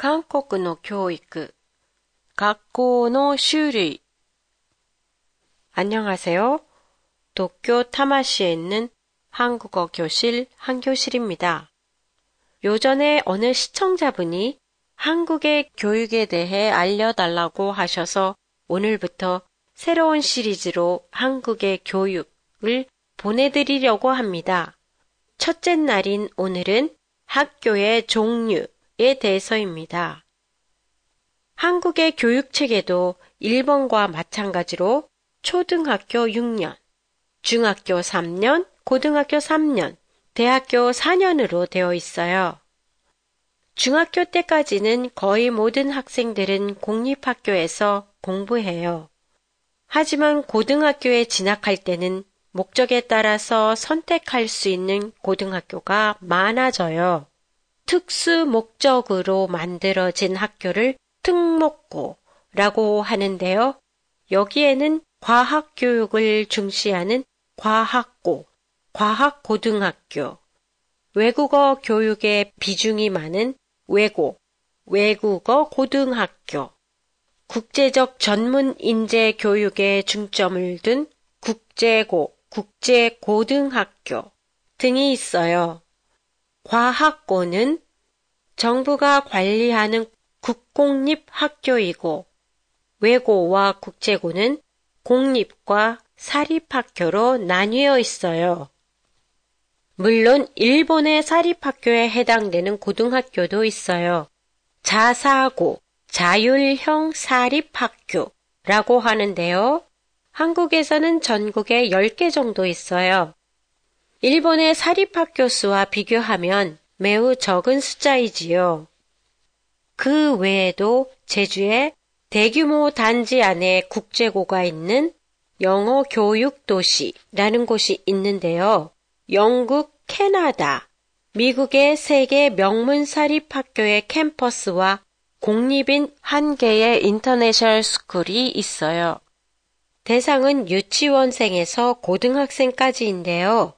韓国の教育学校の種類 안녕하세요. 도쿄 타마시에 있는 한국어 교실 한교실입니다. 요전에 어느 시청자분이 한국의 교육에 대해 알려달라고 하셔서 오늘부터 새로운 시리즈로 한국의 교육을 보내드리려고 합니다. 첫째 날인 오늘은 학교의 종류 에 대해서입니다. 한국의 교육 체계도 일본과 마찬가지로 초등학교 6년, 중학교 3년, 고등학교 3년, 대학교 4년으로 되어 있어요. 중학교 때까지는 거의 모든 학생들은 공립학교에서 공부해요. 하지만 고등학교에 진학할 때는 목적에 따라서 선택할 수 있는 고등학교가 많아져요. 특수 목적으로 만들어진 학교를 특목고라고 하는데요. 여기에는 과학 교육을 중시하는 과학고, 과학고등학교, 외국어 교육에 비중이 많은 외고, 외국어 고등학교, 국제적 전문 인재 교육에 중점을 둔 국제고, 국제고등학교 등이 있어요. 과학고는 정부가 관리하는 국공립 학교이고, 외고와 국제고는 공립과 사립학교로 나뉘어 있어요. 물론 일본의 사립학교에 해당되는 고등학교도 있어요. 자사고, 자율형 사립학교라고 하는데요. 한국에서는 전국에 10개 정도 있어요. 일본의 사립학교 수와 비교하면 매우 적은 숫자이지요. 그 외에도 제주에 대규모 단지 안에 국제고가 있는 영어 교육 도시라는 곳이 있는데요. 영국, 캐나다, 미국의 세계 명문 사립학교의 캠퍼스와 공립인 한 개의 international school이 있어요. 대상은 유치원생에서 고등학생까지인데요.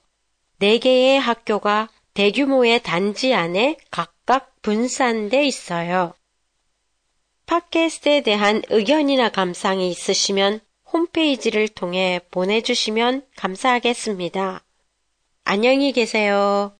네 개의 학교가 대규모의 단지 안에 각각 분산돼 있어요. 팟캐스트에 대한 의견이나 감상이 있으시면 홈페이지를 통해 보내주시면 감사하겠습니다. 안녕히 계세요.